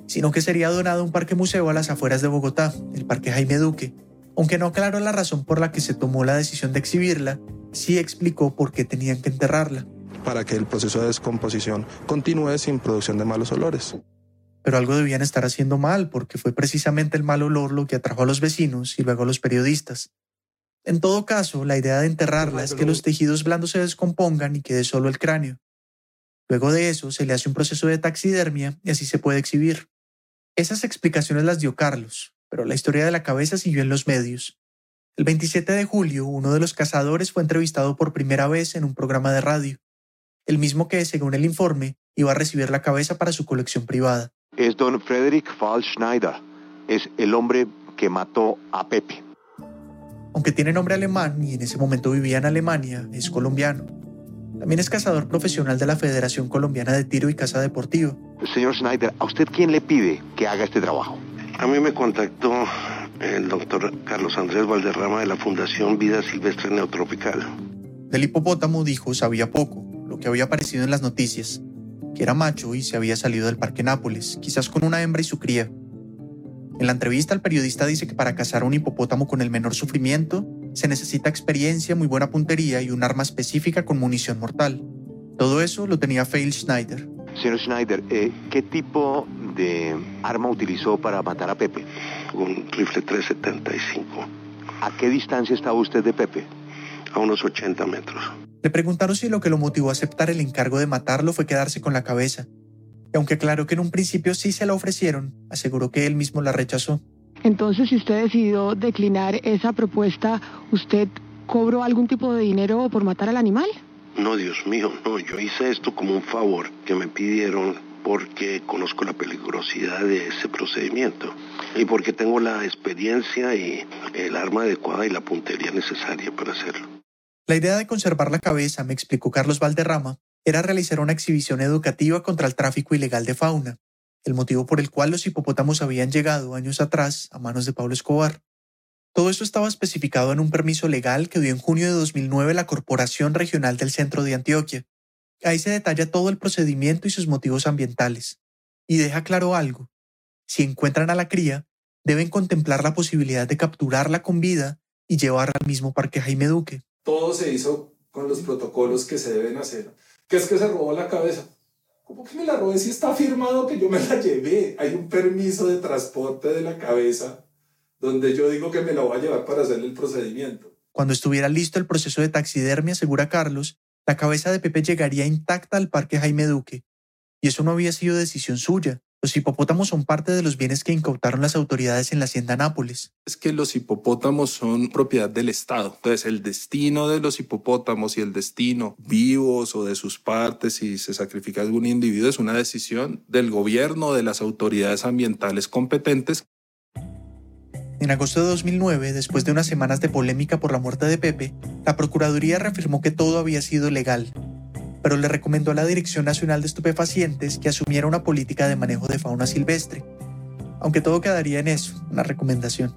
sino que sería donado a un parque museo a las afueras de Bogotá, el Parque Jaime Duque. Aunque no aclaró la razón por la que se tomó la decisión de exhibirla, sí explicó por qué tenían que enterrarla. para que el proceso de descomposición continúe sin producción de malos olores. Pero algo debían estar haciendo mal, porque fue precisamente el mal olor lo que atrajo a los vecinos y luego a los periodistas. En todo caso, la idea de enterrarla es que los tejidos blandos se descompongan y quede solo el cráneo. Luego de eso, se le hace un proceso de taxidermia y así se puede exhibir. Esas explicaciones las dio Carlos, pero la historia de la cabeza siguió en los medios. El 27 de julio, uno de los cazadores fue entrevistado por primera vez en un programa de radio, el mismo que, según el informe, iba a recibir la cabeza para su colección privada. Es don Frederick Fall Schneider. Es el hombre que mató a Pepe. Aunque tiene nombre alemán y en ese momento vivía en Alemania, es colombiano. También es cazador profesional de la Federación Colombiana de Tiro y Caza Deportiva. Señor Schneider, ¿a usted quién le pide que haga este trabajo? A mí me contactó el doctor Carlos Andrés Valderrama de la Fundación Vida Silvestre Neotropical. Del hipopótamo dijo sabía poco, lo que había aparecido en las noticias, que era macho y se había salido del Parque Nápoles, quizás con una hembra y su cría. En la entrevista el periodista dice que para cazar un hipopótamo con el menor sufrimiento se necesita experiencia, muy buena puntería y un arma específica con munición mortal. Todo eso lo tenía Fail Schneider. Señor Schneider, eh, ¿qué tipo de arma utilizó para matar a Pepe? Un rifle 375. ¿A qué distancia estaba usted de Pepe? A unos 80 metros. Le preguntaron si lo que lo motivó a aceptar el encargo de matarlo fue quedarse con la cabeza. Y aunque aclaró que en un principio sí se la ofrecieron, aseguró que él mismo la rechazó. Entonces, si usted decidió declinar esa propuesta, ¿usted cobró algún tipo de dinero por matar al animal? No, Dios mío, no, yo hice esto como un favor que me pidieron porque conozco la peligrosidad de ese procedimiento y porque tengo la experiencia y el arma adecuada y la puntería necesaria para hacerlo. La idea de conservar la cabeza, me explicó Carlos Valderrama, era realizar una exhibición educativa contra el tráfico ilegal de fauna, el motivo por el cual los hipopótamos habían llegado años atrás a manos de Pablo Escobar. Todo esto estaba especificado en un permiso legal que dio en junio de 2009 la Corporación Regional del Centro de Antioquia. Ahí se detalla todo el procedimiento y sus motivos ambientales. Y deja claro algo. Si encuentran a la cría, deben contemplar la posibilidad de capturarla con vida y llevarla al mismo parque Jaime Duque. Todo se hizo con los protocolos que se deben hacer. ¿Qué es que se robó la cabeza? ¿Cómo que me la robé si está firmado que yo me la llevé? Hay un permiso de transporte de la cabeza donde yo digo que me la voy a llevar para hacer el procedimiento. Cuando estuviera listo el proceso de taxidermia, asegura Carlos, la cabeza de Pepe llegaría intacta al Parque Jaime Duque. Y eso no había sido decisión suya. Los hipopótamos son parte de los bienes que incautaron las autoridades en la hacienda Nápoles. Es que los hipopótamos son propiedad del Estado. Entonces, el destino de los hipopótamos y el destino vivos o de sus partes, si se sacrifica algún individuo, es una decisión del gobierno, de las autoridades ambientales competentes. En agosto de 2009, después de unas semanas de polémica por la muerte de Pepe, la Procuraduría reafirmó que todo había sido legal, pero le recomendó a la Dirección Nacional de Estupefacientes que asumiera una política de manejo de fauna silvestre, aunque todo quedaría en eso, una recomendación.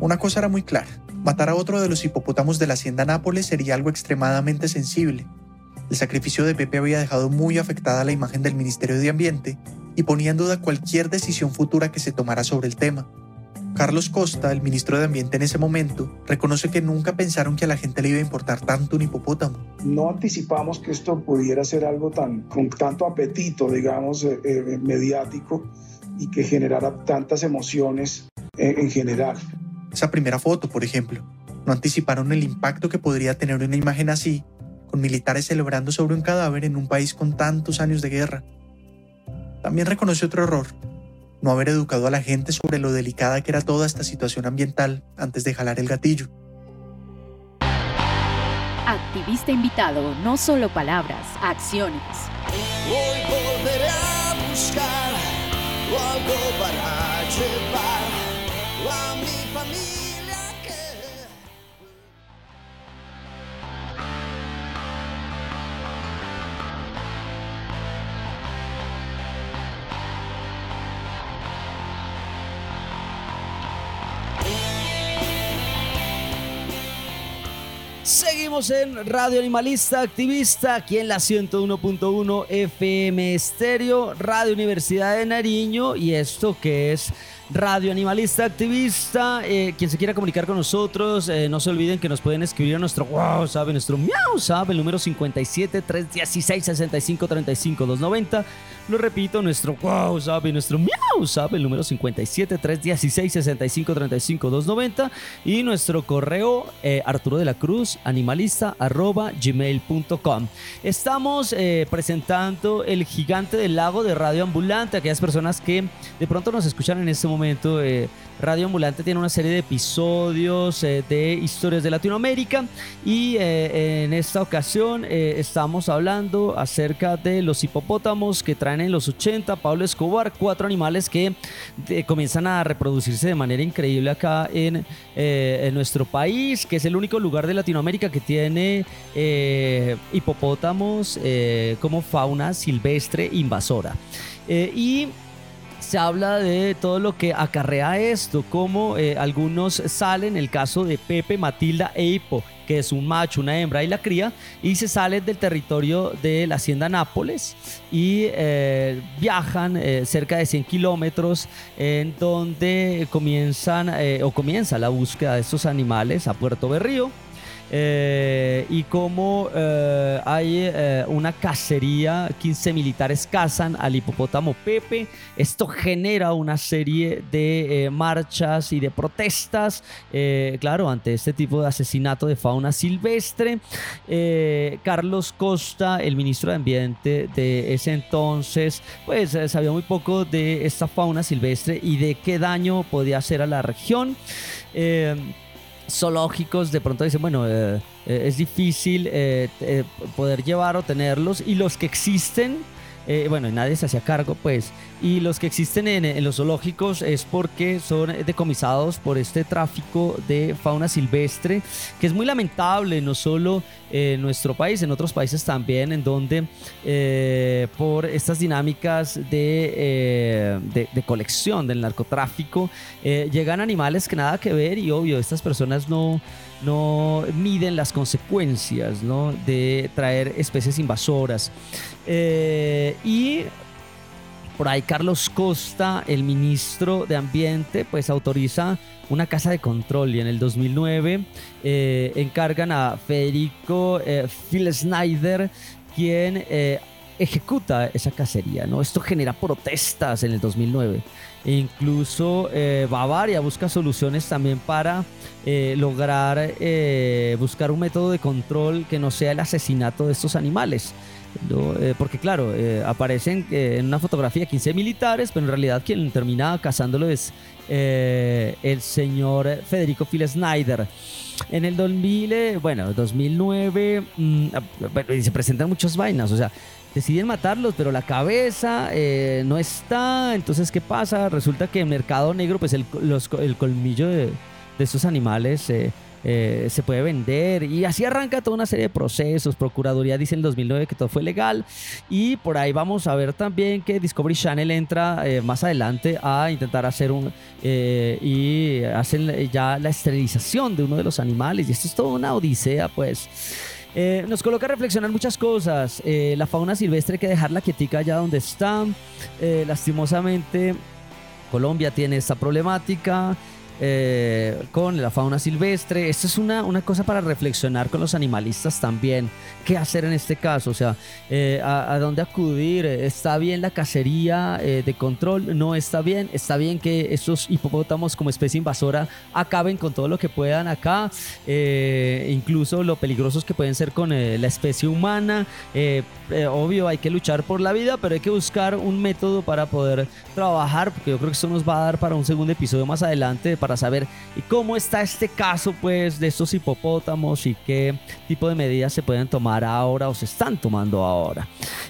Una cosa era muy clara, matar a otro de los hipopótamos de la hacienda Nápoles sería algo extremadamente sensible. El sacrificio de Pepe había dejado muy afectada la imagen del Ministerio de Ambiente y ponía en duda cualquier decisión futura que se tomara sobre el tema. Carlos Costa, el ministro de Ambiente en ese momento, reconoce que nunca pensaron que a la gente le iba a importar tanto un hipopótamo. No anticipamos que esto pudiera ser algo tan con tanto apetito, digamos, eh, eh, mediático y que generara tantas emociones eh, en general. Esa primera foto, por ejemplo, no anticiparon el impacto que podría tener una imagen así, con militares celebrando sobre un cadáver en un país con tantos años de guerra. También reconoce otro error, no haber educado a la gente sobre lo delicada que era toda esta situación ambiental antes de jalar el gatillo. Activista invitado, no solo palabras, acciones. Hoy volveré a buscar algo para llevar En Radio Animalista Activista, aquí en la 101.1 FM Estéreo, Radio Universidad de Nariño, y esto que es Radio Animalista Activista. Eh, quien se quiera comunicar con nosotros, eh, no se olviden que nos pueden escribir a nuestro WhatsApp, nuestro Miau, ¿sabe? El número 57 316 65 35 290. Lo repito, nuestro WhatsApp y nuestro Miau, ¿sabe? El número 57 316 65 35 290. Y nuestro correo eh, Arturo de la Cruz, animalista arroba gmail.com. Estamos eh, presentando el gigante del lago de Radio Ambulante. Aquellas personas que de pronto nos escuchan en este momento. eh, Radio Ambulante tiene una serie de episodios eh, de historias de Latinoamérica y eh, en esta ocasión eh, estamos hablando acerca de los hipopótamos que traen en los 80 Pablo Escobar, cuatro animales que comienzan a reproducirse de manera increíble acá en, en nuestro país, que es el único lugar de Latinoamérica que tiene hipopótamos como fauna silvestre invasora. Y se habla de todo lo que acarrea esto, como eh, algunos salen, el caso de Pepe, Matilda e Hippo, que es un macho, una hembra y la cría, y se salen del territorio de la hacienda Nápoles y eh, viajan eh, cerca de 100 kilómetros en donde comienzan o comienza la búsqueda de estos animales a Puerto Berrío. Eh, y como eh, hay eh, una cacería, 15 militares cazan al hipopótamo Pepe. Esto genera una serie de marchas y de protestas, claro, ante este tipo de asesinato de fauna silvestre. Carlos Costa, el ministro de Ambiente de ese entonces, pues sabía muy poco de esta fauna silvestre y de qué daño podía hacer a la región. Zoológicos de pronto dicen, bueno, eh, eh, es difícil eh, eh, poder llevar o tenerlos y los que existen eh, bueno, nadie se hacía cargo, pues. Y los que existen en, los zoológicos es porque son decomisados por este tráfico de fauna silvestre, que es muy lamentable, no solo en nuestro país, en otros países también, en donde eh, por estas dinámicas de, eh, de, de colección del narcotráfico eh, llegan animales que nada que ver y obvio, estas personas no no miden las consecuencias ¿no? de traer especies invasoras. Eh, y por ahí Carlos Costa, el ministro de Ambiente, pues autoriza una casa de control y en el 2009 eh, encargan a Federico eh, Phil Snyder, quien ejecuta esa cacería. ¿no? Esto genera protestas en el 2009. E incluso eh, Bavaria busca soluciones también para eh, lograr eh, buscar un método de control que no sea el asesinato de estos animales. ¿no? Eh, porque claro, aparecen en una fotografía 15 militares, pero en realidad quien termina cazándolo es el señor Federico Phil Snyder. En el 2000, eh, bueno, 2009, mm, ah, se presentan muchas vainas, o sea, deciden matarlos, pero la cabeza eh, no está. Entonces, ¿qué pasa? Resulta que en mercado negro, pues el, el colmillo de, de estos animales eh, eh, se puede vender. Y así arranca toda una serie de procesos. Procuraduría dice en el 2009 que todo fue legal. Y por ahí vamos a ver también que Discovery Channel entra más adelante a intentar hacer un. y hacen ya la esterilización de uno de los animales. Y esto es toda una odisea, pues. Eh, nos coloca a reflexionar muchas cosas. Eh, la fauna silvestre hay que dejarla quietica allá donde está. Eh, lastimosamente, Colombia tiene esta problemática. Eh, con la fauna silvestre. Esto es una, una cosa para reflexionar con los animalistas también. ¿Qué hacer en este caso? O sea, eh, a, dónde acudir? ¿Está bien la cacería eh, de control? ¿No está bien? ¿Está bien que estos hipopótamos como especie invasora acaben con todo lo que puedan acá? Incluso lo peligrosos que pueden ser con la especie humana. Obvio, hay que luchar por la vida, pero hay que buscar un método para poder trabajar, porque yo creo que esto nos va a dar para un segundo episodio más adelante saber cómo está este caso pues de estos hipopótamos y qué tipo de medidas se pueden tomar ahora o se están tomando ahora.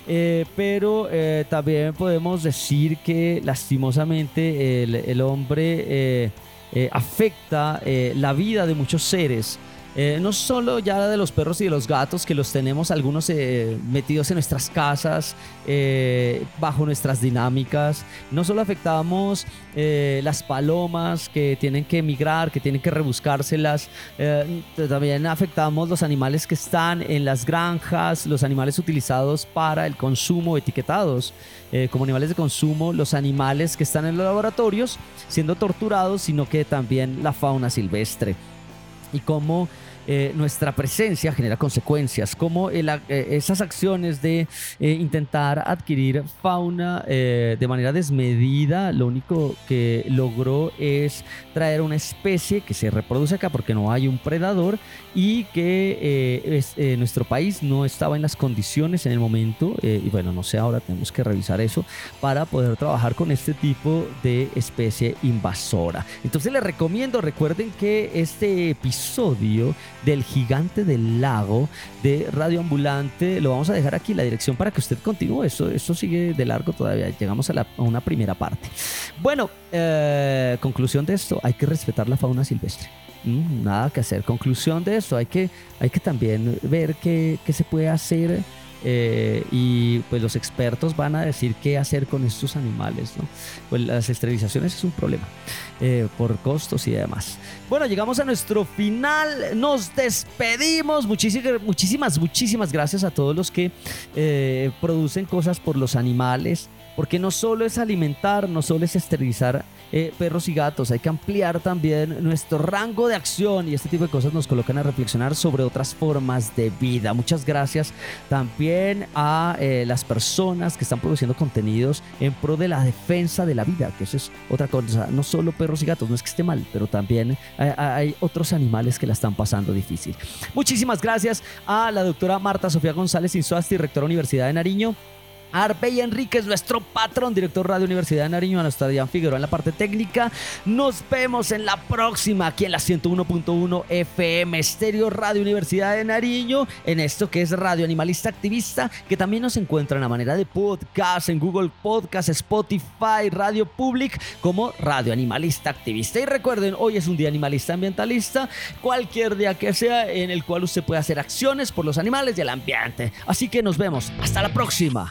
Eh, pero eh, también podemos decir que lastimosamente el, hombre eh, afecta la vida de muchos seres. Eh, no solo ya de los perros y de los gatos, que los tenemos algunos eh, metidos en nuestras casas, eh, bajo nuestras dinámicas. No solo afectamos eh, las palomas que tienen que emigrar, que tienen que rebuscárselas. eh, también afectamos los animales que están en las granjas, los animales utilizados para el consumo, etiquetados eh, como animales de consumo, los animales que están en los laboratorios siendo torturados, sino que también la fauna silvestre y cómo eh, nuestra presencia genera consecuencias, ac- eh, esas acciones de eh, intentar adquirir fauna de manera desmedida, lo único que logró es traer una especie que se reproduce acá porque no hay un predador y que es- nuestro país no estaba en las condiciones en el momento, y bueno, no sé, ahora tenemos que revisar eso para poder trabajar con este tipo de especie invasora. Entonces les recomiendo, recuerden que este episodio del gigante del lago de Radio Ambulante lo vamos a dejar aquí, la dirección para que usted continúe. Esto, esto sigue de largo todavía, llegamos a, la- una primera parte. Bueno, eh, conclusión de esto, hay que respetar la fauna silvestre. Mm, nada que hacer. Conclusión de esto, hay que, hay que también ver qué, qué se puede hacer eh, y pues los expertos van a decir qué hacer con estos animales. ¿no? Pues las esterilizaciones es un problema eh, por costos y demás. Bueno, llegamos a nuestro final. Nos despedimos. Muchísimas, muchísimas, gracias a todos los que eh, producen cosas por los animales. Porque no solo es alimentar, no solo es esterilizar eh, perros y gatos, hay que ampliar también nuestro rango de acción y este tipo de cosas nos colocan a reflexionar sobre otras formas de vida. Muchas gracias también a eh, las personas que están produciendo contenidos en pro de la defensa de la vida, que eso es otra cosa, no solo perros y gatos, no es que esté mal, pero también hay, hay otros animales que la están pasando difícil. Muchísimas gracias a la doctora Marta Sofía González Insuasti, rectora Universidad de Nariño Arbey Enríquez, nuestro patrón, director Radio Universidad de Nariño, a nuestra Diana Figueroa en la parte técnica. Nos vemos en la próxima, aquí en la 101.1 FM Estéreo Radio Universidad de Nariño, en esto que es Radio Animalista Activista, que también nos encuentran a manera de podcast en Google Podcast, Spotify, Radio Public, como Radio Animalista Activista. Y recuerden, hoy es un día animalista ambientalista, cualquier día que sea en el cual usted puede hacer acciones por los animales y el ambiente. Así que nos vemos. Hasta la próxima.